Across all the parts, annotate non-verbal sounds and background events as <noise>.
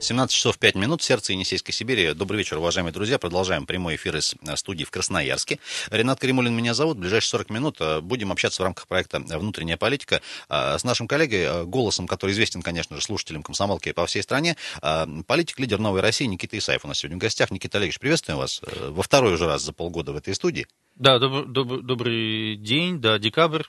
17 часов 5 минут, сердце Енисейской Сибири. Добрый вечер, уважаемые друзья. Продолжаем прямой эфир из э, студии в Красноярске. Ренат Каримулин меня зовут. В ближайшие 40 минут э, будем общаться в рамках проекта «Внутренняя политика» э, с нашим коллегой, голосом, который известен, конечно же, слушателям комсомолки по всей стране, политик, лидер «Новой России» Никита Исаев у нас сегодня в гостях. Никита Олегович, приветствуем вас во второй уже раз за полгода в этой студии. Да, доб- доб- добрый день, да, декабрь,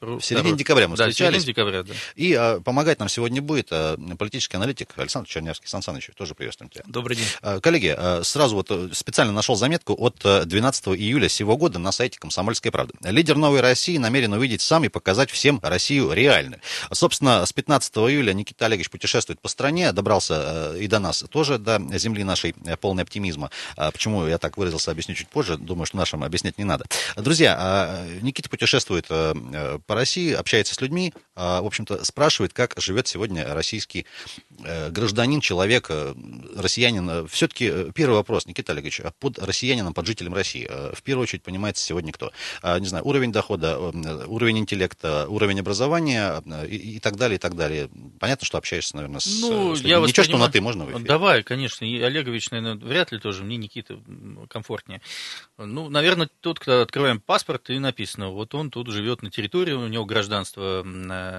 в середине декабря мы да, встречались. декабря, да. И а, помогать нам сегодня будет а, политический аналитик Александр Чернявский. Сан Саныч, тоже приветствуем тебя. Добрый день. А, коллеги, а, сразу вот э, специально нашел заметку от 12 э, июля сего года на сайте «Комсомольской правды». Лидер «Новой России» намерен увидеть сам и показать всем Россию реальную. Собственно, с 15 июля Никита Олегович путешествует по стране, добрался э, и до нас тоже, до земли нашей полной оптимизма. Почему я так выразился, объясню чуть позже. Думаю, что нашим объяснять не надо. Друзья, Никита путешествует по России, общается с людьми, в общем-то, спрашивает, как живет сегодня российский э, гражданин, человек, э, россиянин. Все-таки э, первый вопрос, Никита Олегович, а под россиянином, под жителем России, в первую очередь понимается сегодня кто? А, не знаю, уровень дохода, уровень интеллекта, уровень образования и, и так далее, и так далее. Понятно, что общаешься, наверное, с, ну, с Я Ничего, что на «ты» можно в эфире? Давай, конечно. И Олегович, наверное, вряд ли тоже. Мне Никита комфортнее. Ну, наверное, тот, кто открываем паспорт, и написано, вот он тут живет на территории, у него гражданство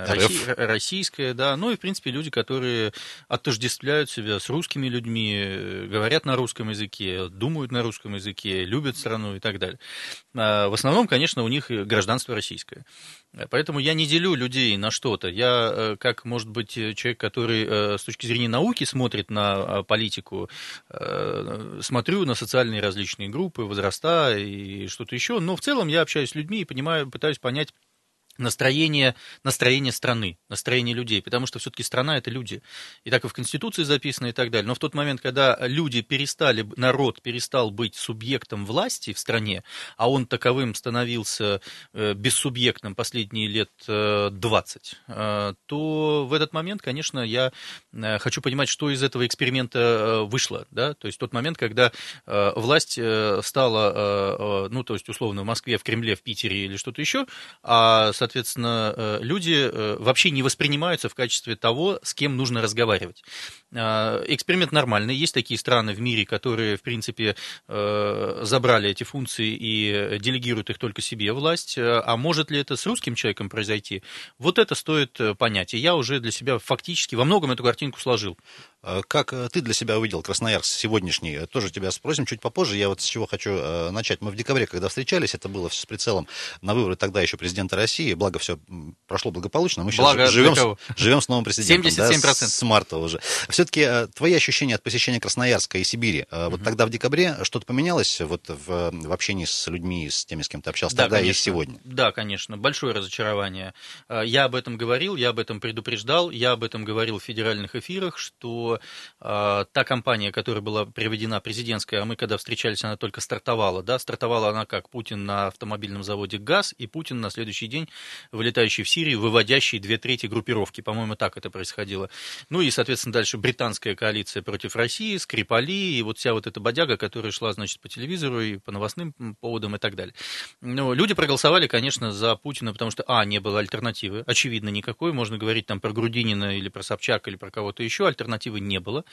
гражданство Росси... российское, да, ну и, в принципе, люди, которые отождествляют себя с русскими людьми, говорят на русском языке, думают на русском языке, любят страну и так далее. А в основном, конечно, у них гражданство российское. Поэтому я не делю людей на что-то. Я, э, как, может быть, человек, который э, с точки зрения науки смотрит на политику, э, смотрю на социальные различные группы, возраста и что-то еще, но в целом я общаюсь с людьми и понимаю, пытаюсь понять, настроение, настроение страны, настроение людей, потому что все-таки страна это люди. И так и в Конституции записано и так далее. Но в тот момент, когда люди перестали, народ перестал быть субъектом власти в стране, а он таковым становился э, бессубъектным последние лет 20, э, э, то в этот момент, конечно, я хочу понимать, что из этого эксперимента вышло. Да? То есть тот момент, когда власть стала, ну, то есть условно в Москве, в Кремле, в Питере или что-то еще, а, э, люди э, вообще не воспринимаются в качестве того, с кем нужно разговаривать. А, эксперимент нормальный. Есть такие страны в мире, которые, в принципе, э, забрали эти функции и делегируют их только себе власть. А может ли это с русским человеком произойти? Вот это стоит понять. И я уже для себя фактически во многом эту картинку сложил. А как ты для себя увидел Красноярск сегодняшний? Тоже тебя спросим чуть попозже. Я вот с чего хочу начать. Мы в декабре, когда встречались, это было все с прицелом на выборы тогда еще президента России благо все прошло благополучно. Мы благо сейчас живем, живем с новым президентом. 77%. Да, с марта уже. Все-таки э, твои ощущения от посещения Красноярска и Сибири, угу. вот тогда в декабре что-то поменялось вот в, в общении с людьми, с теми, с кем ты общался да, тогда конечно. и сегодня? Да, конечно. Большое разочарование. Э, я об этом говорил, я об этом предупреждал, я об этом говорил в федеральных эфирах, что э, та компания, которая была приведена президентская, а мы когда встречались, она только стартовала, да, стартовала она как Путин на автомобильном заводе ГАЗ, и Путин на следующий день вылетающий в Сирию, выводящий две трети группировки. По-моему, так это происходило. Ну и, соответственно, дальше британская коалиция против России, Скрипали, и вот вся вот эта бодяга, которая шла, значит, по телевизору и по новостным поводам и так далее. Но люди проголосовали, конечно, за Путина, потому что, а, не было альтернативы, очевидно, никакой. Можно говорить там про Грудинина или про Собчак или про кого-то еще, альтернативы не было.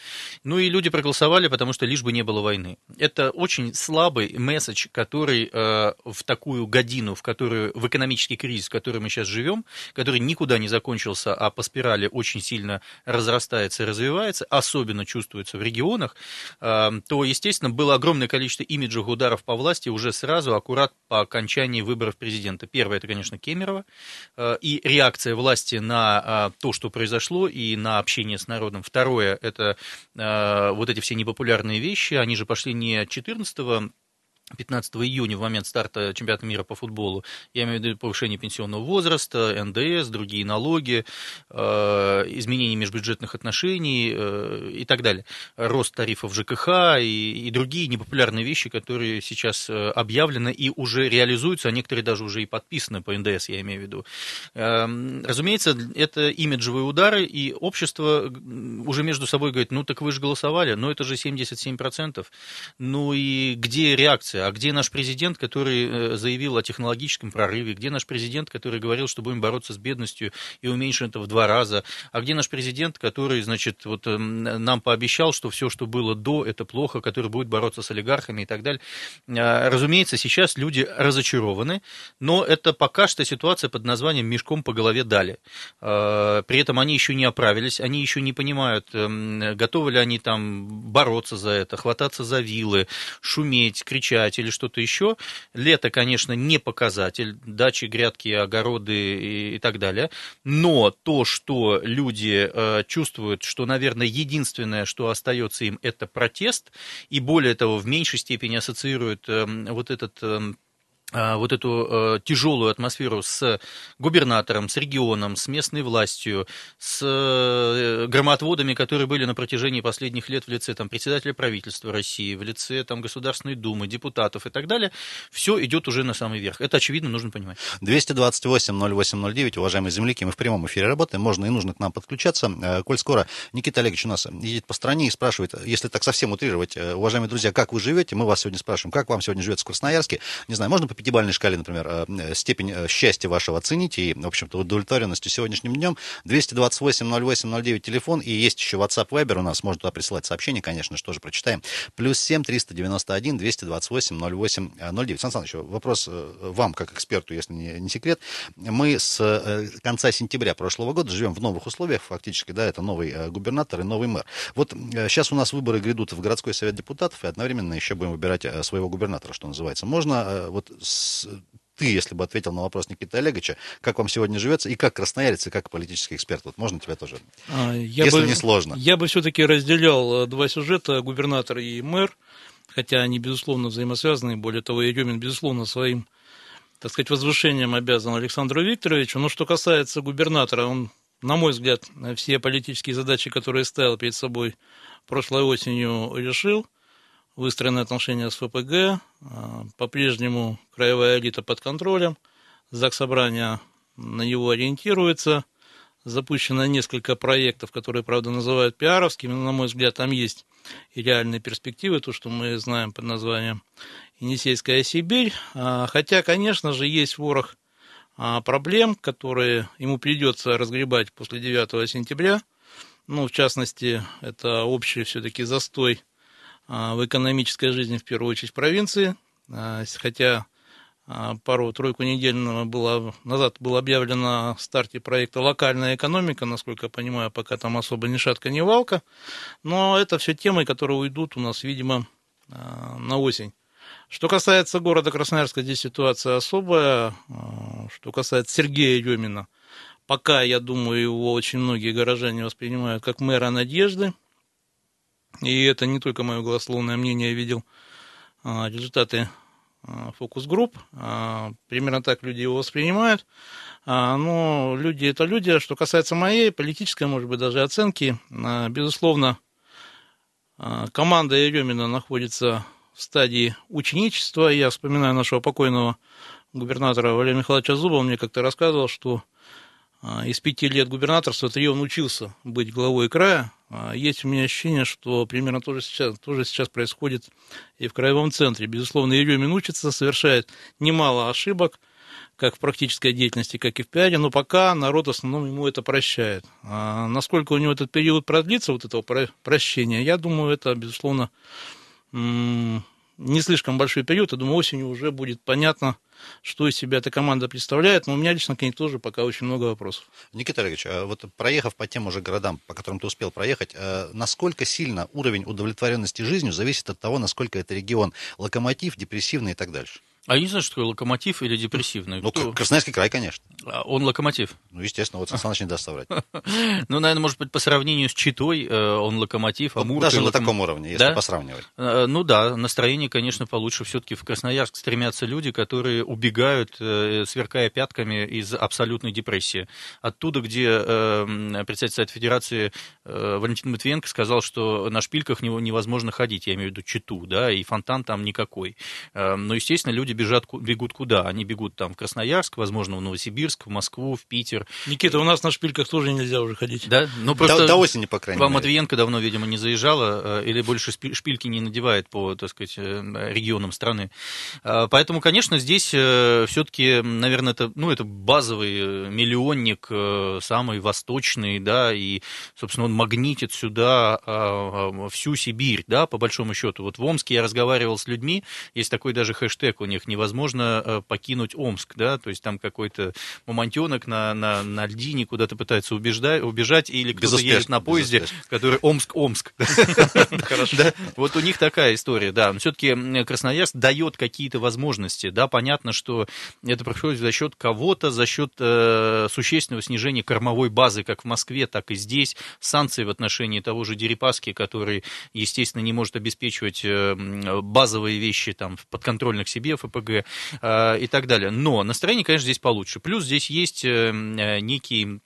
Ну и люди проголосовали, потому что лишь бы не было войны. Это очень слабый месседж, который э, в такую годину, в которую, в экономический кризис, в который мы сейчас живем, который никуда не закончился, а по спирали очень сильно разрастается и развивается, особенно чувствуется в регионах, э, то, естественно, было огромное количество имиджевых ударов по власти уже сразу, аккурат по окончании выборов президента. Первое, это, конечно, Кемерово, э, и реакция власти на э, то, что произошло, и на общение с народом. Второе, это вот эти все непопулярные вещи, они же пошли не 14 15 июня, в момент старта чемпионата мира по футболу, я имею в виду повышение пенсионного возраста, НДС, другие налоги, э, изменение межбюджетных отношений э, и так далее, рост тарифов ЖКХ и, и другие непопулярные вещи, которые сейчас э, объявлены и уже реализуются, а некоторые даже уже и подписаны по НДС, я имею в виду. Эм, разумеется, это имиджевые удары, и общество уже между собой говорит, ну так вы же голосовали, но это же 77%, ну и где реакция? Инновации? А где наш президент, который заявил о технологическом прорыве? Где наш президент, который говорил, что будем бороться с бедностью и уменьшим это в два раза? А где наш президент, который, значит, вот нам пообещал, что все, что было до, это плохо, который будет бороться с олигархами и так далее? Разумеется, сейчас люди разочарованы, но это пока что ситуация под названием «мешком по голове дали». При этом они еще не оправились, они еще не понимают, эм, готовы ли они там бороться за это, хвататься за вилы, шуметь, кричать или что-то еще. Лето, конечно, не показатель, дачи, грядки, огороды и, так далее. Но то, что люди э, чувствуют, что, наверное, единственное, что остается им, это протест, и более того, в меньшей степени ассоциируют эм, вот этот эм, вот эту э, тяжелую атмосферу с губернатором, с регионом, с местной властью, с э, громотводами, которые были на протяжении последних лет в лице там, председателя правительства России, в лице там, Государственной Думы, депутатов и так далее, все идет уже на самый верх. Это, очевидно, нужно понимать. 228-08-09, уважаемые земляки, мы в прямом эфире работаем, можно и нужно к нам подключаться. Э, коль скоро Никита Олегович у нас едет по стране и спрашивает, если так совсем утрировать, уважаемые друзья, как вы живете, мы вас сегодня спрашиваем, как вам сегодня живется в Красноярске, не знаю, можно пятибалльной шкале, например, э, степень э, счастья вашего оцените и, в общем-то, удовлетворенностью сегодняшним днем. 228 08 09 телефон, и есть еще WhatsApp Viber у нас, можно туда присылать сообщения, конечно же, тоже прочитаем. Плюс 7 391 228 08 09. Сан Саныч, вопрос э, вам, как эксперту, если не, не секрет. Мы с конца сентября прошлого года живем в новых условиях, фактически, да, это новый губернатор и новый мэр. Вот сейчас у нас выборы грядут в городской совет депутатов, и одновременно еще будем выбирать своего губернатора, что называется. Можно вот с ты, если бы ответил на вопрос Никиты Олеговича, как вам сегодня живется, и как красноярец, и как политический эксперт. Вот можно тебя тоже, а, я если бы, не сложно. Я бы все-таки разделял э, два сюжета, губернатор и мэр, хотя они, безусловно, взаимосвязаны. Более того, Еремин, безусловно, своим, так сказать, возвышением обязан Александру Викторовичу. Но что касается губернатора, он, на мой взгляд, все политические задачи, которые ставил перед собой прошлой осенью, решил выстроены отношения с ФПГ, а, по-прежнему краевая элита под контролем, ЗАГС Собрания на него ориентируется, запущено несколько проектов, которые, правда, называют пиаровскими, но, на мой взгляд, там есть и реальные перспективы, то, что мы знаем под названием Енисейская Сибирь, а, хотя, конечно же, есть ворох а, проблем, которые ему придется разгребать после 9 сентября, ну, в частности, это общий все-таки застой в экономической жизни, в первую очередь, провинции, а, хотя а, пару-тройку недель было, назад было объявлено о старте проекта «Локальная экономика», насколько я понимаю, пока там особо ни шатка, ни валка, но это все темы, которые уйдут у нас, видимо, на осень. Что касается города Красноярска, здесь ситуация особая. Что касается Сергея Емина, пока, я думаю, его очень многие горожане воспринимают как мэра надежды – и это не только мое голословное мнение, я видел а, результаты а, фокус-групп. А, примерно так люди его воспринимают. Но люди это люди. Что касается моей политической, может быть, даже оценки, безусловно, команда Еремина находится в стадии ученичества. Я вспоминаю нашего покойного губернатора Валерия Михайловича Зуба. Он мне как-то рассказывал, что из пяти лет губернаторства три он учился быть главой края, есть у меня ощущение, что примерно то же сейчас, тоже сейчас происходит и в краевом центре. Безусловно, Еремин учится, совершает немало ошибок, как в практической деятельности, как и в пиаре, но пока народ в основном ему это прощает. А насколько у него этот период продлится, вот этого прощения, я думаю, это, безусловно, не слишком большой период. Я думаю, осенью уже будет понятно, что из себя эта команда представляет, но у меня лично к ней тоже пока очень много вопросов. Никита Олегович, а вот проехав по тем уже городам, по которым ты успел проехать, э, насколько сильно уровень удовлетворенности жизнью зависит от того, насколько это регион локомотив, депрессивный и так дальше? А я не знаю, что такое локомотив или депрессивный. Ну, Кто? Красноярский край, конечно. А он локомотив. Ну, естественно, вот Сан Саныч не даст соврать. Ну, наверное, может быть, по сравнению с Читой э, он локомотив, Амур... Даже на таком уровне, если посравнивать. Э, ну да, настроение, конечно, получше. Все-таки в Красноярск стремятся люди, которые убегают, э, сверкая пятками из абсолютной депрессии. Оттуда, где председатель Совета Федерации Валентин Матвиенко сказал, что на шпильках невозможно ходить, я имею в виду Читу, да, и фонтан там никакой. Но, естественно, люди бежат, бегут куда? Они бегут там в Красноярск, возможно, в Новосибирск, в Москву, в Питер. Никита, у нас на шпильках тоже нельзя уже ходить. Да? Ну, просто до, до осени, по крайней вам мере. Матвиенко давно, видимо, не заезжала, или больше шпильки не надевает по, так сказать, регионам страны. Поэтому, конечно, здесь все-таки, наверное, это, ну, это базовый миллионник, самый восточный, да, и, собственно, он магнитит сюда всю Сибирь, да, по большому счету. Вот в Омске я разговаривал с людьми, есть такой даже хэштег у них, невозможно э, покинуть Омск, да, то есть там какой-то мамонтенок на, на, на льдине куда-то пытается убеждать, убежать, или кто-то едет на поезде, который Омск-Омск. <laughs> Вот у них такая история, да. Все-таки Красноярск дает какие-то возможности, да, понятно, что это происходит за счет кого-то, за счет э, существенного снижения кормовой базы, как в Москве, так и здесь, санкции в отношении того же Дерипаски, который, естественно, не может обеспечивать э, базовые вещи там, подконтрольных себе, ФПГ э, и так далее. Но настроение, конечно, здесь получше. Плюс здесь есть э, некий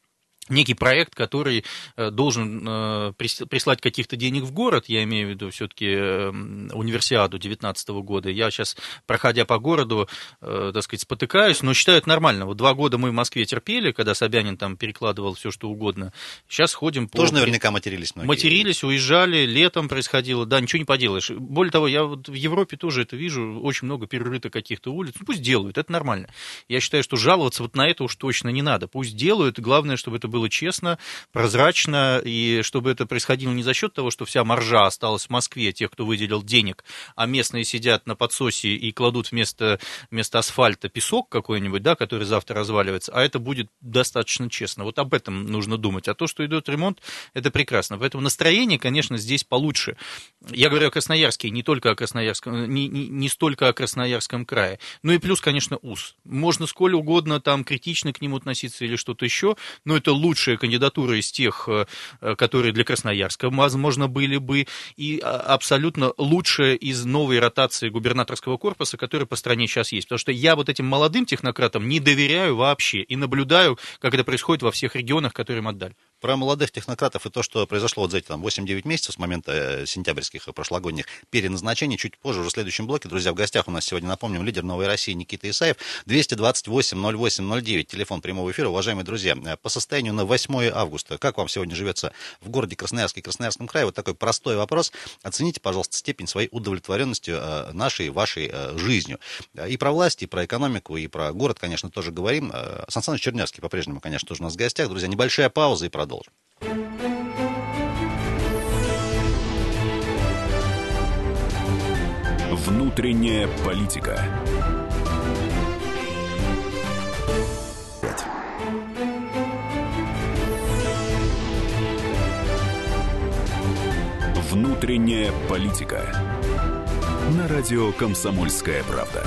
некий проект, который э, должен э, прислать каких-то денег в город, я имею в виду все-таки эм, универсиаду 2019 года. Я сейчас, проходя по городу, э, так сказать, спотыкаюсь, но считаю это нормально. Вот два года мы в Москве терпели, когда Собянин там перекладывал все, что угодно. Сейчас ходим по... Тоже наверняка матерились многие. Матерились, уезжали, летом происходило. Да, ничего не поделаешь. Более того, я вот в Европе тоже это вижу, очень много перерыто каких-то улиц. Ну, пусть делают, это нормально. Я считаю, что жаловаться вот на это уж точно не надо. Пусть делают, главное, чтобы это было было честно, прозрачно, и чтобы это происходило не за счет того, что вся маржа осталась в Москве, тех, кто выделил денег, а местные сидят на подсосе и кладут вместо, вместо асфальта песок какой-нибудь, да, который завтра разваливается, а это будет достаточно честно. Вот об этом нужно думать. А то, что идет ремонт, это прекрасно. Поэтому настроение, конечно, здесь получше. Я говорю о Красноярске, не только о Красноярском, не, не, не столько о Красноярском крае. Ну и плюс, конечно, УС. Можно сколь угодно там критично к нему относиться или что-то еще, но это лучшая кандидатура из тех, э, которые для Красноярска, возможно, были бы, и а, абсолютно лучшая из новой ротации губернаторского корпуса, которая по стране сейчас есть. Потому что я вот этим молодым технократам не доверяю вообще и наблюдаю, как это происходит во всех регионах, которые им отдали. Про молодых технократов и то, что произошло вот за эти там, 8-9 месяцев с момента э, сентябрьских и прошлогодних переназначений, чуть позже, уже в следующем блоке. Друзья, в гостях у нас сегодня, напомним, лидер «Новой России» Никита Исаев. 228-08-09, телефон прямого эфира. Уважаемые друзья, э, по состоянию на 8 августа, как вам сегодня живется в городе Красноярске и Красноярском крае? Вот такой простой вопрос. Оцените, пожалуйста, степень своей удовлетворенности э, нашей, вашей жизнью. И про власть, и про экономику, и про город, конечно, тоже говорим. Сан Саныч Чернявский по-прежнему, конечно, тоже у нас в гостях. Друзья, небольшая пауза и продолжим продолжим. Внутренняя политика. Внутренняя политика. На радио «Комсомольская правда».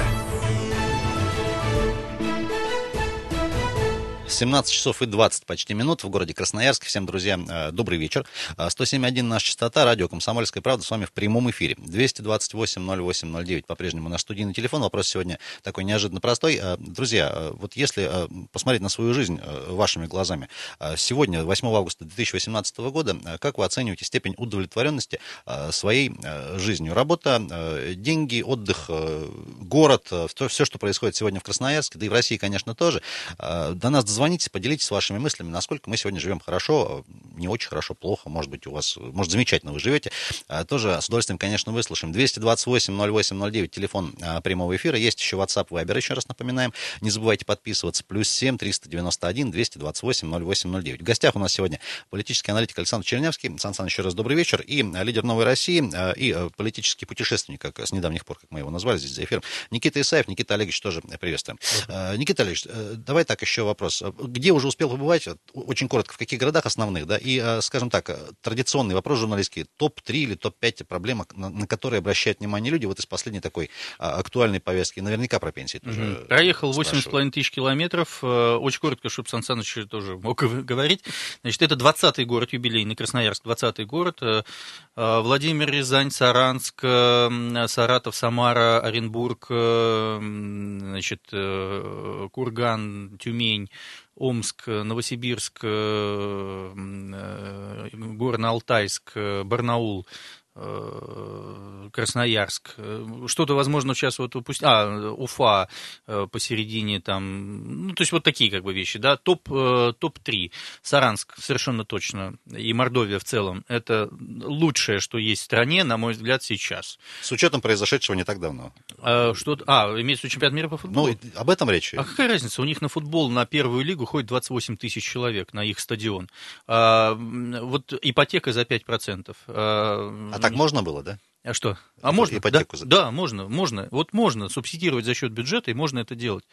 17 часов и 20 почти минут в городе Красноярск. Всем, друзья, э, добрый вечер. 107.1 э, наша частота, радио «Комсомольская правда» с вами в прямом эфире. 228-08-09 по-прежнему наш студийный телефон. Вопрос сегодня такой неожиданно простой. Э, друзья, вот если посмотреть на свою жизнь вашими глазами, сегодня, 8 августа 2018 года, как вы оцениваете степень удовлетворенности своей жизнью? Работа, деньги, отдых, город, все, что происходит сегодня в Красноярске, да и в России, конечно, тоже. До нас дозвонились Позвоните, поделитесь вашими мыслями, насколько мы сегодня живем хорошо, не очень хорошо, плохо, может быть, у вас, может, замечательно вы живете. А, тоже с удовольствием, конечно, выслушаем. 228-08-09, телефон а, прямого эфира. Есть еще WhatsApp, Viber, еще раз напоминаем. Не забывайте подписываться. Плюс 7 391 228 0809. В гостях у нас сегодня политический аналитик Александр Чернявский. Сан Саныч, еще раз добрый вечер. И лидер «Новой России», а, и политический путешественник, как с недавних пор, как мы его назвали здесь за эфиром, Никита Исаев. Никита Олегович тоже приветствуем. Никита Олегович, э, давай так еще вопрос где уже успел побывать, очень коротко, в каких городах основных, да, и, э, скажем так, э, традиционный вопрос журналистский, топ-3 или топ-5 проблем, на, на которые обращают внимание люди вот из последней такой а, актуальной повестки, наверняка про пенсии тоже угу. Проехал 8,5 тысяч километров, э, очень коротко, чтобы Сан Саныч тоже <laughs> мог говорить, значит, это 20-й город юбилейный, Красноярск, 20-й город, Владимир, Рязань, Саранск, Саратов, Самара, Оренбург, значит, Курган, Тюмень, Омск, Новосибирск, э, э, Горно-Алтайск, Барнаул, Э, Красноярск. Э, что-то, возможно, сейчас вот упустить. А, Уфа э, посередине там. Ну, то есть вот такие как бы вещи, да. Топ, топ-3. Саранск, совершенно точно. И Мордовия в целом. Это лучшее, что есть в стране, на мой взгляд, сейчас. С учетом произошедшего не так давно. А, что, а имеется в виду чемпионат мира по футболу? Ну, об этом речь. А какая разница? У них на футбол, на первую лигу ходит 28 тысяч человек на их стадион. А, вот ипотека за 5%. А, а так можно было, да? А что? А можно? Ипотеку да, да, можно, можно. Вот можно субсидировать за счет бюджета, и можно это делать.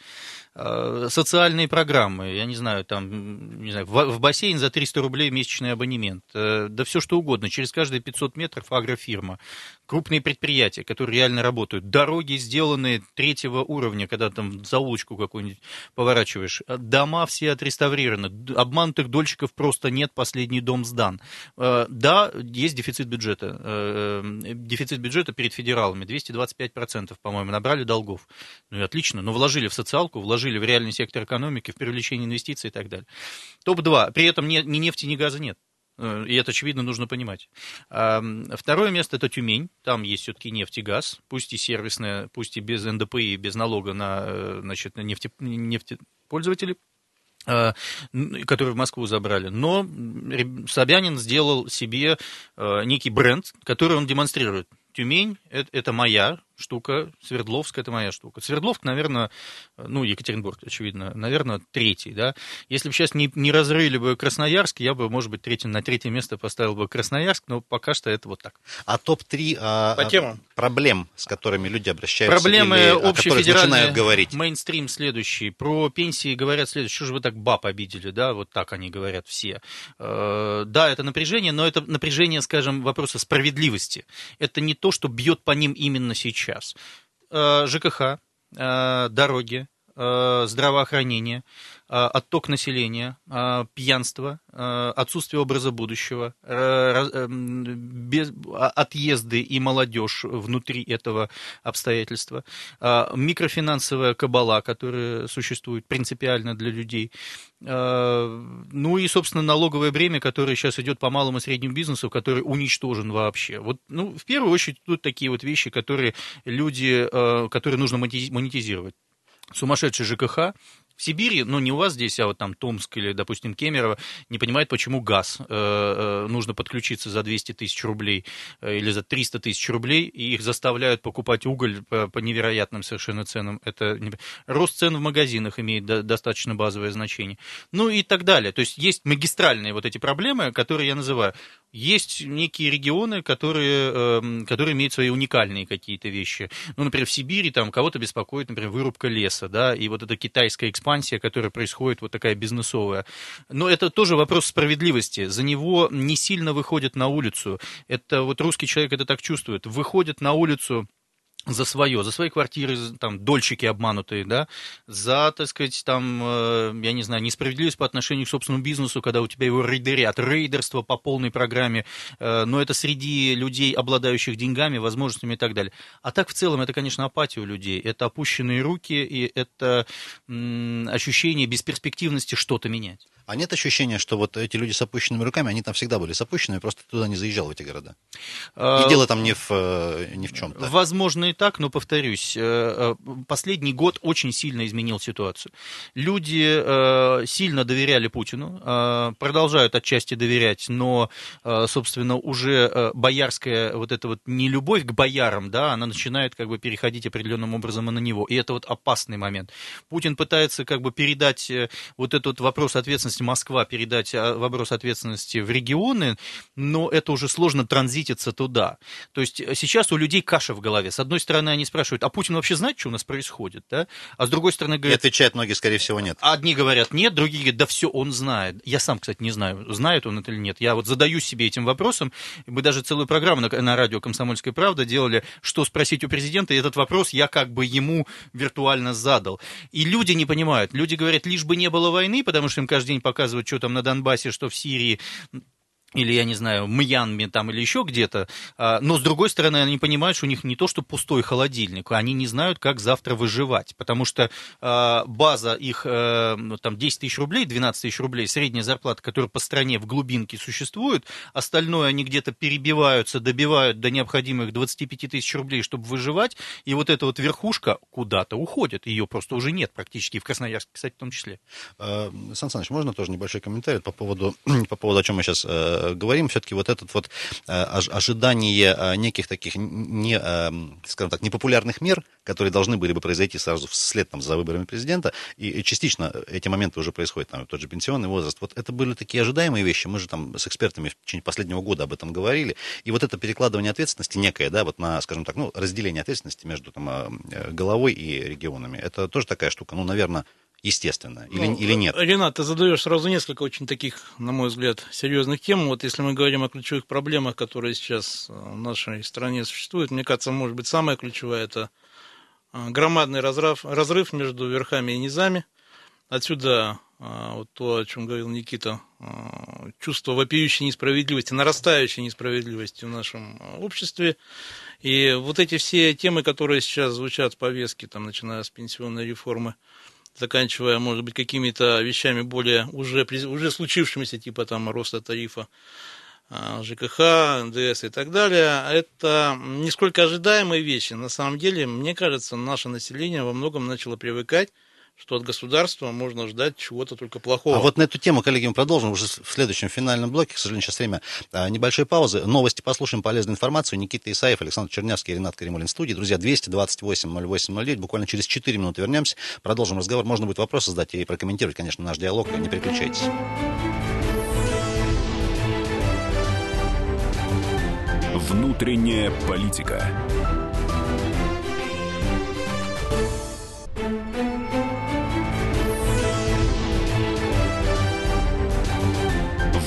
А, социальные программы, я не знаю, там, не знаю, в бассейн за 300 рублей месячный абонемент, э, да все что угодно, через каждые 500 метров агрофирма, крупные предприятия, которые реально работают, дороги сделанные третьего уровня, когда там за улочку какую-нибудь поворачиваешь, дома все отреставрированы, обманутых дольщиков просто нет, последний дом сдан. Э, да, есть дефицит бюджета, э, дефицит бюджета перед федералами, 225%, по-моему, набрали долгов. Ну и отлично, но вложили в социалку, вложили в реальный сектор экономики, в привлечение инвестиций и так далее. Топ-2. При этом ни, ни нефти, ни газа нет. Э, и это, очевидно, нужно понимать. Второе место – это Тюмень. Там есть все-таки нефть и газ, пусть и сервисная, пусть и без НДПИ, без налога на, э, значит, на нефте, нефтепользователей которые в Москву забрали. Но Собянин сделал себе некий бренд, который он демонстрирует. Тюмень это моя штука, Свердловск это моя штука. Свердловск, наверное, ну, Екатеринбург, очевидно, наверное, третий, да. Если бы сейчас не, не разрыли бы Красноярск, я бы, может быть, третий, на третье место поставил бы Красноярск, но пока что это вот так. А топ-3 а, По темам. проблем, с которыми люди обращаются, Проблемы или общефедеральные, начинают говорить? мейнстрим следующий. Про пенсии говорят следующее. Что же вы так баб обидели, да? Вот так они говорят все. Э, да, это напряжение, но это напряжение, скажем, вопроса справедливости. Это не то, что бьет по ним именно сейчас. Э, ЖКХ, э, дороги, э, здравоохранение, отток населения, пьянство, отсутствие образа будущего, отъезды и молодежь внутри этого обстоятельства, микрофинансовая кабала, которая существует принципиально для людей, ну и, собственно, налоговое бремя, которое сейчас идет по малому и среднему бизнесу, который уничтожен вообще. Вот, ну, в первую очередь, тут такие вот вещи, которые люди, которые нужно монетизировать сумасшедший ЖКХ, в Сибири, ну не у вас здесь, а вот там Томск или, допустим, Кемерово, не понимает, почему газ э, э нужно подключиться за 200 тысяч рублей э, или за 300 тысяч рублей, и их заставляют покупать уголь по, по невероятным совершенно ценам. Это. Рост цен в магазинах имеет до, достаточно базовое значение. Ну и так далее. То есть есть магистральные вот эти проблемы, которые я называю. Есть некие регионы, которые, э, которые имеют свои уникальные какие-то вещи. Ну, например, в Сибири там кого-то беспокоит, например, вырубка леса, да, и вот эта китайская экспансия, которая происходит, вот такая бизнесовая. Но это тоже вопрос справедливости. За него не сильно выходят на улицу. Это вот русский человек это так чувствует. Выходит на улицу за свое, за свои квартиры, там, дольщики обманутые, да, за, так сказать, там, э, я не знаю, несправедливость по отношению к собственному бизнесу, когда у тебя его рейдерят, рейдерство по полной программе, э, но это среди людей, обладающих деньгами, возможностями и так далее. А так, в целом, это, конечно, апатия у людей, это опущенные руки, и это ощущение бесперспективности что-то менять. А нет ощущения, что вот эти люди с опущенными руками, они там всегда были с опущенными, просто туда не заезжал, в эти города? И дело там не в, э, не в чем-то. Возможно и так, но повторюсь, э, э, последний год очень сильно изменил ситуацию. Люди сильно доверяли Путину, продолжают отчасти доверять, но, собственно, уже боярская вот эта вот нелюбовь к боярам, да, она начинает как бы переходить определенным образом и на него. И это вот опасный момент. Путин пытается как бы передать вот этот вопрос ответственности Москва передать вопрос ответственности в регионы, но это уже сложно транзититься туда. То есть э, сейчас у людей каша в голове. С одной стороны, они спрашивают, а Путин вообще знает, что у нас происходит? Да? А с другой стороны, говорят... И отвечают многие, скорее всего, нет. Одни говорят нет, другие говорят, да все, он знает. Я сам, кстати, не знаю, знает он это или нет. Я вот задаю себе этим вопросом. Мы даже целую программу на, на радио «Комсомольская правда» делали, что спросить у президента, и этот вопрос я как бы ему виртуально задал. И люди не понимают. Люди говорят, лишь бы не было войны, потому что им каждый день показывают, что там на Донбассе, что в Сирии. Или, я не знаю, Мьянме там или еще где-то, а, но, с другой стороны, они понимают, что у них не то, что пустой холодильник, они не знают, как завтра выживать, потому что а, база их, э, ну, там, 10 тысяч рублей, 12 тысяч рублей, средняя зарплата, которая по стране в глубинке существует, остальное они где-то перебиваются, добивают до необходимых 25 тысяч рублей, чтобы выживать, и вот эта вот верхушка куда-то уходит, ее просто уже нет практически, в Красноярске, кстати, в том числе. А, Сан Саныч, можно тоже небольшой комментарий по поводу, <clears throat> по поводу, о чем мы сейчас э, Э, говорим, все-таки вот этот вот э, ожидание э, неких таких, не, скажем так, непопулярных мер, которые должны были бы произойти сразу вслед там, за выборами президента, и частично эти моменты уже происходят, там, тот же пенсионный возраст, вот это были такие ожидаемые вещи, мы же там с экспертами в течение последнего года об этом говорили, и вот это перекладывание ответственности некое, да, вот на, скажем так, ну, разделение ответственности между там, головой и регионами, это тоже такая штука, ну, наверное, естественно, или, ну, или нет? Ренат, ты задаешь сразу несколько очень таких, на мой взгляд, серьезных тем. Вот если мы говорим о ключевых проблемах, которые сейчас э, в нашей стране существуют, мне кажется, может быть, самая ключевая – это э, громадный разрыв, разрыв между верхами и низами. Отсюда э, вот то, о чем говорил Никита, чувство вопиющей несправедливости, нарастающей несправедливости в нашем обществе. И вот эти все темы, которые сейчас звучат в повестке, там, начиная с пенсионной реформы, заканчивая, может быть, какими-то вещами более уже, уже случившимися, типа там роста тарифа а, ЖКХ, НДС и так далее, это не сколько ожидаемые вещи. На самом деле, мне кажется, наше население во многом начало привыкать что от государства можно ждать чего-то только плохого. А вот на эту тему, коллеги, мы продолжим уже в следующем финальном блоке. К сожалению, сейчас время а, небольшой паузы. Новости послушаем, полезную информацию. Никита Исаев, Александр Чернявский, Ренат Каримулин в студии. Друзья, 228 08 09. Буквально через 4 минуты вернемся. Продолжим разговор. Можно будет вопросы задать и прокомментировать, конечно, наш диалог. Не переключайтесь. Внутренняя политика.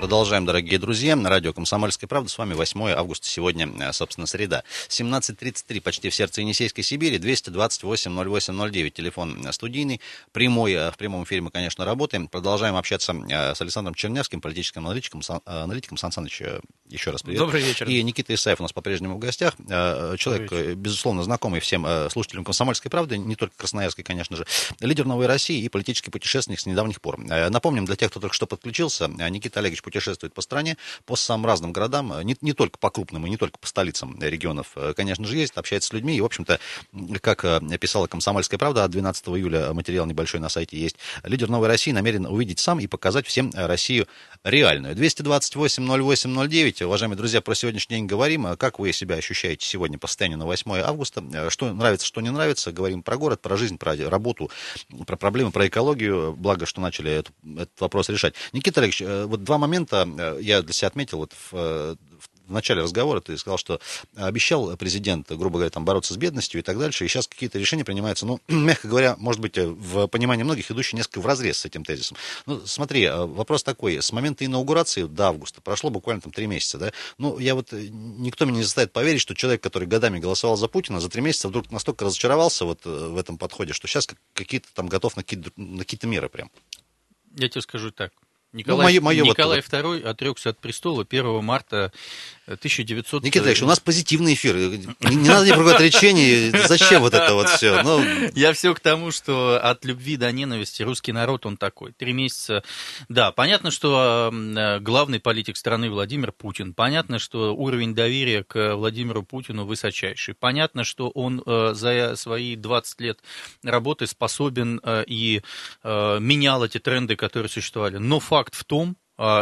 Продолжаем, дорогие друзья. На радио «Комсомольская правда». С вами 8 августа. Сегодня, э, собственно, среда. 17.33 почти в сердце Енисейской Сибири. 228 08 09. Телефон э, студийный. Прямой. Э, в прямом эфире мы, конечно, работаем. Продолжаем общаться с Александром Чернявским, политическим аналитиком. Аналитиком Сан Саныч, еще раз привет. Добрый вечер. И Никита Исаев у нас по-прежнему в гостях. Человек, безусловно, знакомый всем слушателям «Комсомольской правды», не только красноярской, конечно же. Лидер «Новой России» и политический путешественник с недавних пор. Напомним, для тех, кто только что подключился, Никита Олегович путешествует по стране, по самым разным городам, не, не только по крупным и не только по столицам регионов, э, конечно же, есть, общается с людьми, и, в общем-то, как э, писала «Комсомольская правда», 12 июля материал небольшой на сайте есть, лидер «Новой России» намерен увидеть сам и показать всем Россию реальную. 228-08-09, уважаемые друзья, про сегодняшний день говорим, как вы себя ощущаете сегодня по состоянию на 8 августа, что нравится, что не нравится, говорим про город, про жизнь, про работу, про проблемы, про экологию, благо, что начали этот, этот вопрос решать. Никита Олегович, э, вот два момента момента э, я для себя отметил вот в, э, в начале разговора ты сказал, что обещал президент, грубо говоря, там, бороться с бедностью и так дальше, и сейчас какие-то решения принимаются, ну, <clears throat> мягко говоря, может быть, в понимании многих идущие несколько в разрез с этим тезисом. Ну, смотри, э, вопрос такой, с момента инаугурации до августа прошло буквально там три месяца, да, ну, я вот, никто меня не заставит поверить, что человек, который годами голосовал за Путина, за три месяца вдруг настолько разочаровался вот в этом подходе, что сейчас какие-то там готов на какие-то, на какие-то меры прям. Я тебе скажу так. Николай, ну, мое, мое Николай вот, II отрекся от престола 1 марта 1900... Никита Ильич, у нас позитивный эфир. Не, не надо никакого отречения. <laughs> Зачем вот это вот все? Ну... Я все к тому, что от любви до ненависти русский народ, он такой. Три месяца... Да, понятно, что главный политик страны Владимир Путин. Понятно, что уровень доверия к Владимиру Путину высочайший. Понятно, что он э, за свои 20 лет работы способен э, и э, менял эти тренды, которые существовали. Но факт в том,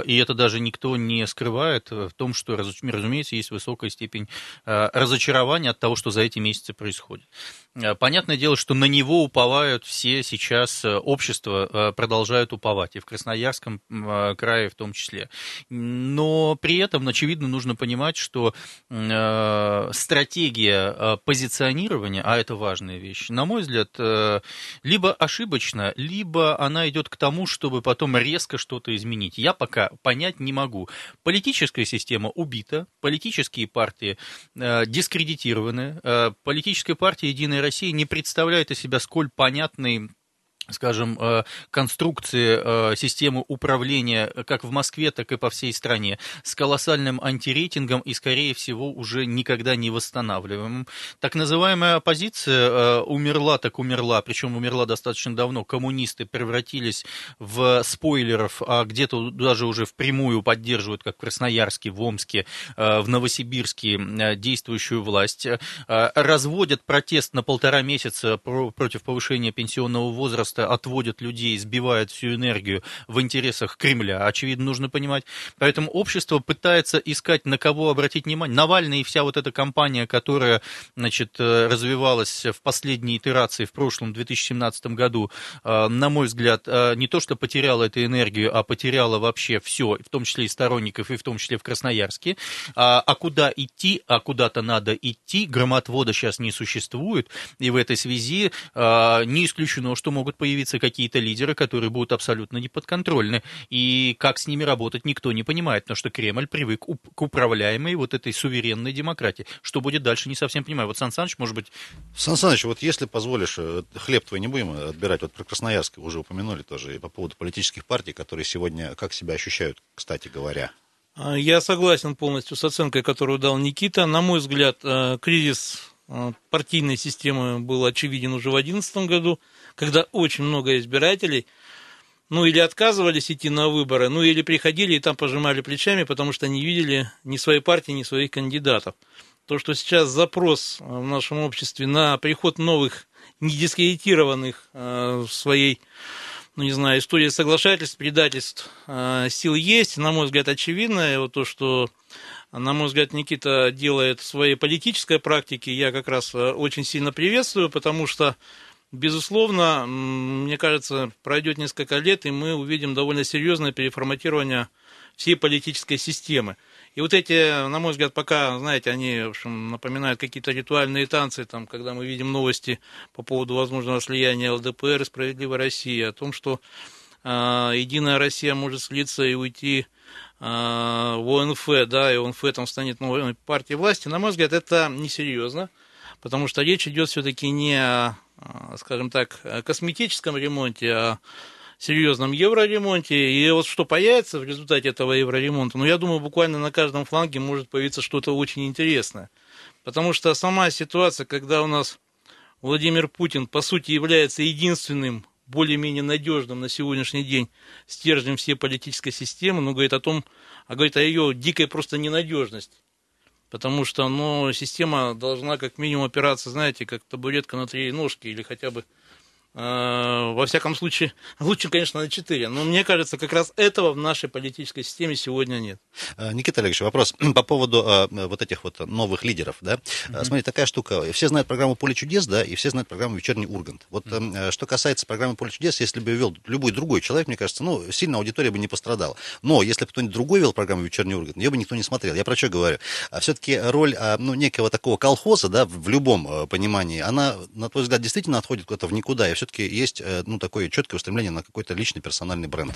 и это даже никто не скрывает, э, в том, что, разумеется, есть высокая степень э, разочарования от того, что за эти месяцы происходит. Э, понятное дело, что на него уповают все сейчас, э, общество э, продолжают уповать, и в Красноярском крае в том числе. Но при этом, очевидно, нужно понимать, что стратегия позиционирования, а это важная вещь, на мой взгляд, либо ошибочна, либо она идет к тому, чтобы потом резко что-то изменить. Я пока понять не могу. Политическая система убита, политические партии дискредитированы, политическая партия «Единая Россия не представляет из себя сколь понятный скажем, э, конструкции э, системы управления как в Москве, так и по всей стране, с колоссальным антирейтингом и, скорее всего, уже никогда не восстанавливаемым. Так называемая оппозиция э, умерла, так умерла, причем умерла достаточно давно. Коммунисты превратились в спойлеров, а где-то даже уже впрямую поддерживают, как в Красноярске, в Омске, в Новосибирске действующую власть. Разводят протест на полтора месяца против повышения пенсионного возраста просто отводят людей, сбивают всю энергию в интересах Кремля, очевидно, нужно понимать. Поэтому общество пытается искать, на кого обратить внимание. Навальный и вся вот эта кампания, которая, значит, э, развивалась в последней итерации в прошлом 2017 году, э, на мой взгляд, э, не то, что потеряла эту энергию, а потеряла вообще все, в том числе и сторонников, и в том числе в Красноярске. А, а куда идти, а куда-то надо идти, громотвода сейчас не существует, и в этой связи не исключено, что могут появиться появиться какие-то лидеры, которые будут абсолютно неподконтрольны. И как с ними работать, никто не понимает, потому что Кремль привык к управляемой вот этой суверенной демократии. Что будет дальше, не совсем понимаю. Вот Сан Саныч, может быть... Сан Саныч, вот если позволишь, э, хлеб твой не будем отбирать. Вот про Красноярск уже упомянули тоже, и по поводу политических партий, которые сегодня как себя ощущают, кстати говоря. А, я согласен полностью с оценкой, которую дал Никита. На мой взгляд, э, кризис э, партийной системы был очевиден уже в 2011 году когда очень много избирателей, ну, или отказывались идти на выборы, ну, или приходили и там пожимали плечами, потому что не видели ни своей партии, ни своих кандидатов. То, что сейчас запрос в нашем обществе на приход новых, недискредитированных э, в своей, ну, не знаю, истории соглашательств, предательств э, сил есть, на мой взгляд, очевидно. Вот то, что на мой взгляд, Никита делает в своей политической практике, я как раз э, очень сильно приветствую, потому что Безусловно, мне кажется, пройдет несколько лет, и мы увидим довольно серьезное переформатирование всей политической системы. И вот эти, на мой взгляд, пока, знаете, они, в общем, напоминают какие-то ритуальные танцы, там, когда мы видим новости по поводу возможного слияния ЛДПР и «Справедливой России», о том, что э, «Единая Россия» может слиться и уйти ОНФ, да, и ОНФ там станет новой партией власти, на мой взгляд, это несерьезно, потому что речь идет все-таки не о а, скажем так, косметическом ремонте, а серьезном евроремонте. И вот что появится в результате этого евроремонта, ну, я думаю, буквально на каждом фланге может появиться что-то очень интересное. Потому что сама ситуация, когда у нас Владимир Путин, по сути, является единственным более-менее надежным на сегодняшний день стержнем всей политической системы, ну, говорит о том, а говорит о ее дикой просто ненадежности. Потому что ну, система должна как минимум опираться, знаете, как табуретка на три ножки или хотя бы во всяком случае, <laughs> лучше, конечно, на 4. Но мне кажется, как раз этого в нашей политической системе сегодня нет. Э, Никита Олегович, вопрос <clears throat> по поводу э, вот этих вот новых лидеров. Да? Mm-hmm. Смотри, такая штука. Все знают программу «Поле чудес», да, и все знают программу «Вечерний Ургант». Вот mm-hmm. что касается программы «Поле чудес», если бы вел любой другой человек, мне кажется, ну, сильно аудитория бы не пострадала. Но если бы кто-нибудь другой вел программу «Вечерний Ургант», ее бы никто не смотрел. Я про что говорю? А все-таки роль ну, некого такого колхоза, да, в любом понимании, она, на твой взгляд, действительно отходит куда-то в никуда, и все-таки есть э, ну, такое четкое устремление на какой-то личный персональный бренд.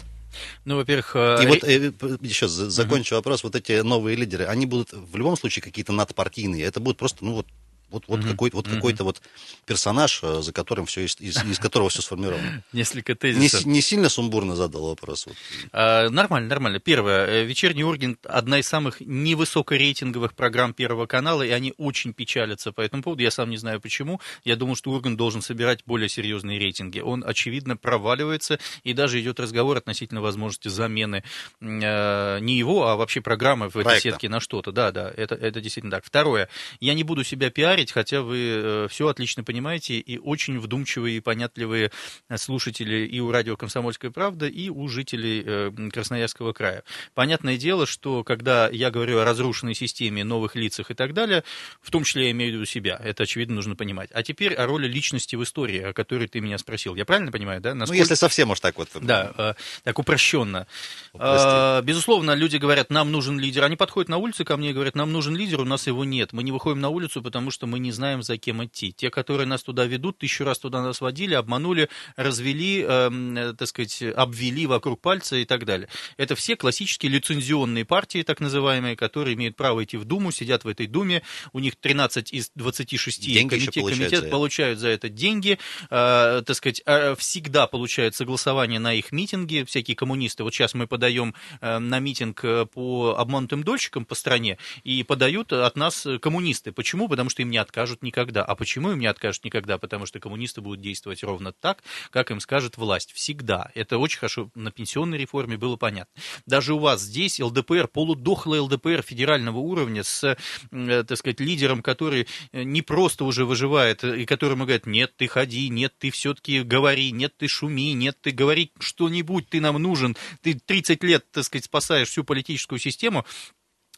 Ну, во-первых... Э, И вот э, еще закончу uh-huh. вопрос. Вот эти новые лидеры, они будут в любом случае какие-то надпартийные. Это будут просто, ну вот, вот, вот, mm-hmm. какой, вот mm-hmm. какой-то вот персонаж, э, за которым все, из, из, из которого все сформировано. <laughs> Несколько тезисов. Не, не сильно сумбурно задал вопрос. Вот. А, нормально, нормально. Первое. Э, «Вечерний Ургант» — одна из самых невысокорейтинговых программ Первого канала, и они очень печалятся по этому поводу. Я сам не знаю почему. Я думал, что Ургант должен собирать более серьезные рейтинги. Он, очевидно, проваливается, и даже идет разговор относительно возможности замены э, не его, а вообще программы в этой Проекта. сетке на что-то. Да, да, это, это действительно так. Второе. Я не буду себя пиарить, спарить, хотя вы э, все отлично понимаете и очень вдумчивые и понятливые слушатели и у радио «Комсомольская правда», и у жителей э, Красноярского края. Понятное дело, что когда я говорю о разрушенной системе, новых лицах и так далее, в том числе я имею в виду себя, это очевидно нужно понимать. А теперь о роли личности в истории, о которой ты меня спросил. Я правильно понимаю, да? Насколько... Ну, если совсем уж так вот. Да, э, так упрощенно. Упростить. Безусловно, люди говорят, нам нужен лидер. Они подходят на улице ко мне и говорят, нам нужен лидер, у нас его нет. Мы не выходим на улицу, потому что мы не знаем, за кем идти. Те, которые нас туда ведут, тысячу раз туда нас водили, обманули, развели, э, так сказать, обвели вокруг пальца и так далее. Это все классические лицензионные партии, так называемые, которые имеют право идти в Думу, сидят в этой Думе, у них 13 из 26 деньги комитет, комитет получают за это деньги, э, так сказать, э, всегда получают согласование на их митинги, всякие коммунисты. Вот сейчас мы подаем э, на митинг э, по обманутым дольщикам по стране, и подают от нас коммунисты. Почему? Потому что им не откажут никогда. А почему им не откажут никогда? Потому что коммунисты будут действовать ровно так, как им скажет власть. Всегда. Это очень хорошо на пенсионной реформе было понятно. Даже у вас здесь ЛДПР, полудохлый ЛДПР федерального уровня с, э, так сказать, лидером, который не просто уже выживает, и которому говорят, нет, ты ходи, нет, ты все-таки говори, нет, ты шуми, нет, ты говори что-нибудь, ты нам нужен, ты 30 лет, так сказать, спасаешь всю политическую систему,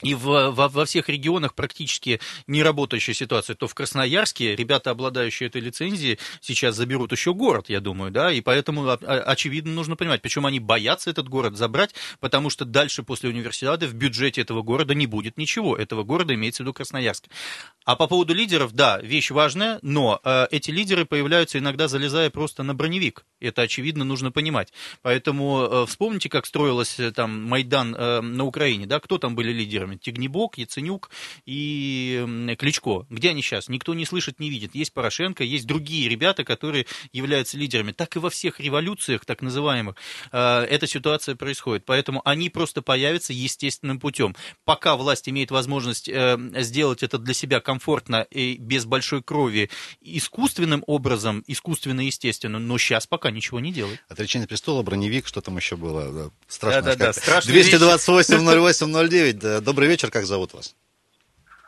и в, во, во всех регионах практически не работающая ситуация, то в Красноярске ребята, обладающие этой лицензией, сейчас заберут еще город, я думаю, да, и поэтому очевидно нужно понимать, причем они боятся этот город забрать, потому что дальше после универсиады в бюджете этого города не будет ничего, этого города имеется в виду Красноярск. А по поводу лидеров, да, вещь важная, но э, эти лидеры появляются иногда залезая просто на броневик, это очевидно нужно понимать, поэтому э, вспомните, как строилась э, там Майдан э, на Украине, да, кто там были лидерами? Тигнебок, Яценюк и Кличко. Где они сейчас? Никто не слышит, не видит. Есть Порошенко, есть другие ребята, которые являются лидерами. Так и во всех революциях, так называемых, э, эта ситуация происходит. Поэтому они просто появятся естественным путем. Пока власть имеет возможность э, сделать это для себя комфортно и без большой крови искусственным образом, искусственно естественно, но сейчас пока ничего не делает. Отречение престола, броневик, что там еще было? Страшно. Да, да, да. 228 08 09. Добрый вечер, как зовут вас?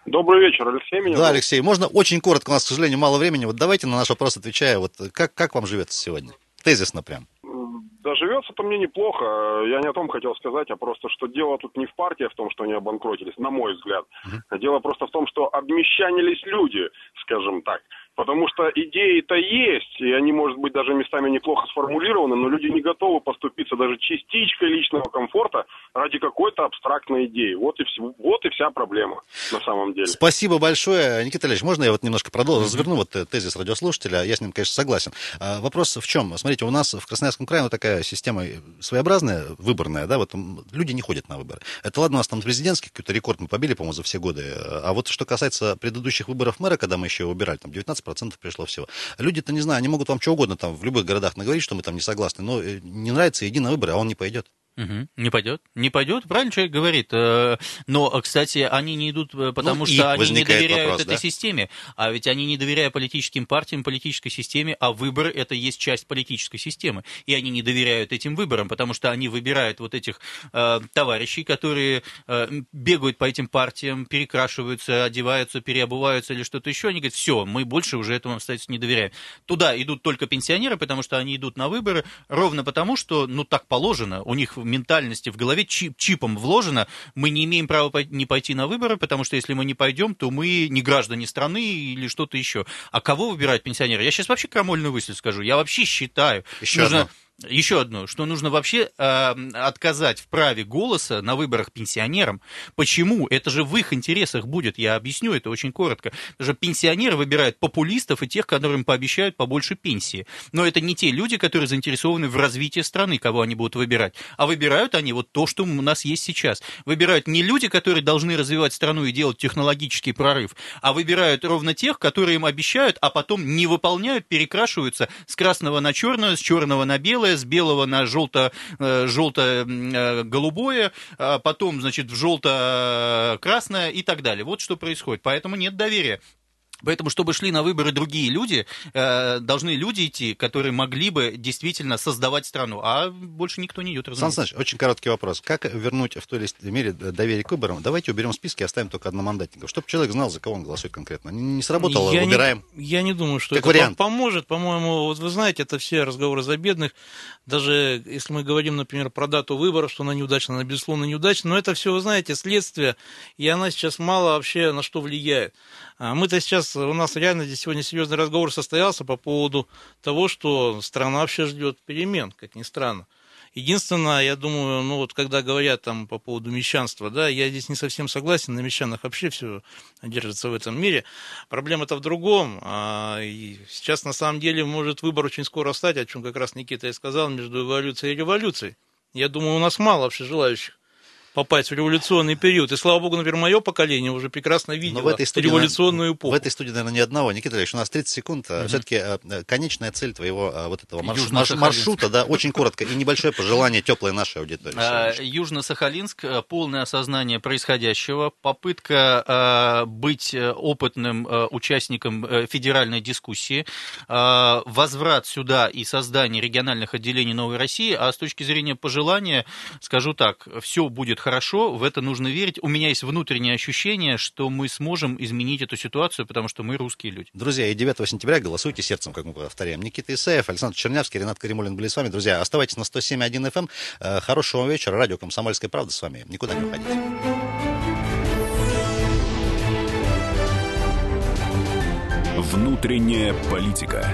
Добрый вечер, Алексей меня. Да, Алексей, можно очень коротко, у нас, к сожалению, мало времени. Вот давайте на наш вопрос отвечая, вот как, как вам живется сегодня? Тезисно прям. Да живется-то мне неплохо. Я не о том хотел сказать, а просто, что дело тут не в партии, а в том, что они обанкротились, на мой взгляд. Uh-huh. Дело просто в том, что обмещанились люди, скажем так. Потому что идеи-то есть, и они, может быть, даже местами неплохо сформулированы, но люди не готовы поступиться даже частичкой личного комфорта ради какой-то абстрактной идеи. Вот и, все, вот и вся проблема на самом деле. Спасибо большое. Никита Ильич, можно я вот немножко продолжу, разверну вот э, тезис радиослушателя, я с ним, конечно, согласен. А, вопрос в чем? Смотрите, у нас в Красноярском крае вот такая система своеобразная, выборная, да, вот люди не ходят на выборы. Это ладно, у нас там президентский какой-то рекорд мы побили, по-моему, за все годы. А вот что касается предыдущих выборов мэра, когда мы еще выбирали, там 19 процентов пришло всего. Люди-то, не знаю, они могут вам что угодно там в любых городах наговорить, что мы там не согласны, но э, не нравится, иди на выборы, а он не пойдет. Угу. Не пойдет, не пойдет, правильно человек говорит. Э, но, кстати, они не идут, э, потому ну, что они не доверяют вопрос, этой да? системе. А ведь они не доверяют политическим партиям, политической системе, а выборы это есть часть политической системы. И они не доверяют этим выборам, потому что они выбирают вот этих э, товарищей, которые э, бегают по этим партиям, перекрашиваются, одеваются, переобуваются или что-то еще. Они говорят, все, мы больше уже этому обстоятельству не доверяем. Туда идут только пенсионеры, потому что они идут на выборы ровно потому, что, ну, так положено, у них ментальности в голове чип, чипом вложено, мы не имеем права не пойти на выборы, потому что если мы не пойдем, то мы не граждане страны или что-то еще. А кого выбирают пенсионеры? Я сейчас вообще крамольную мысль скажу. Я вообще считаю, Еще нужно... Одно еще одно, что нужно вообще э, отказать в праве голоса на выборах пенсионерам. Почему? Это же в их интересах будет. Я объясню это очень коротко. Потому что пенсионеры выбирают популистов и тех, которым пообещают побольше пенсии. Но это не те люди, которые заинтересованы в развитии страны, кого они будут выбирать. А выбирают они вот то, что у нас есть сейчас. Выбирают не люди, которые должны развивать страну и делать технологический прорыв, а выбирают ровно тех, которые им обещают, а потом не выполняют, перекрашиваются с красного на черное, с черного на белое, белое, с белого на желто, э, желто-голубое, а потом, значит, в желто-красное и так далее. Вот что происходит. Поэтому нет доверия. Поэтому, чтобы шли на выборы другие люди, э, должны люди идти, которые могли бы действительно создавать страну, а больше никто не идет. Сан Саныч, очень короткий вопрос. Как вернуть в той или иной мере доверие к выборам? Давайте уберем списки, оставим только одномандатников, чтобы человек знал, за кого он голосует конкретно. Не, не сработало, я убираем. Не, я не думаю, что как это вариант. поможет. По-моему, вот вы знаете, это все разговоры за бедных. Даже если мы говорим, например, про дату выборов, что она неудачна, она, безусловно, неудачна, но это все, вы знаете, следствие, и она сейчас мало вообще на что влияет. А мы-то сейчас, у нас реально здесь сегодня серьезный разговор состоялся по поводу того, что страна вообще ждет перемен, как ни странно. Единственное, я думаю, ну вот когда говорят там по поводу мещанства, да, я здесь не совсем согласен, на мещанах вообще все держится в этом мире. Проблема-то в другом. А, и сейчас на самом деле может выбор очень скоро стать, о чем как раз Никита и сказал, между эволюцией и революцией. Я думаю, у нас мало вообще желающих попасть в революционный период. И слава богу, например, мое поколение уже прекрасно видело в этой студии, революционную эпоху. В этой студии, наверное, ни одного. Никита Ильич, у нас 30 секунд. Угу. Все-таки конечная цель твоего вот этого марш... марш... маршрута, да, очень коротко, и небольшое пожелание теплой нашей аудитории. Южно-Сахалинск, полное осознание происходящего, попытка быть опытным участником федеральной дискуссии, возврат сюда и создание региональных отделений Новой России, а с точки зрения пожелания, скажу так, все будет хорошо, в это нужно верить. У меня есть внутреннее ощущение, что мы сможем изменить эту ситуацию, потому что мы русские люди. Друзья, и 9 сентября голосуйте сердцем, как мы повторяем. Никита Исаев, Александр Чернявский, Ренат Каримулин были с вами. Друзья, оставайтесь на 107.1 FM. Эм. Хорошего вечера. Радио «Комсомольская правда» с вами. Никуда не уходите. Внутренняя политика.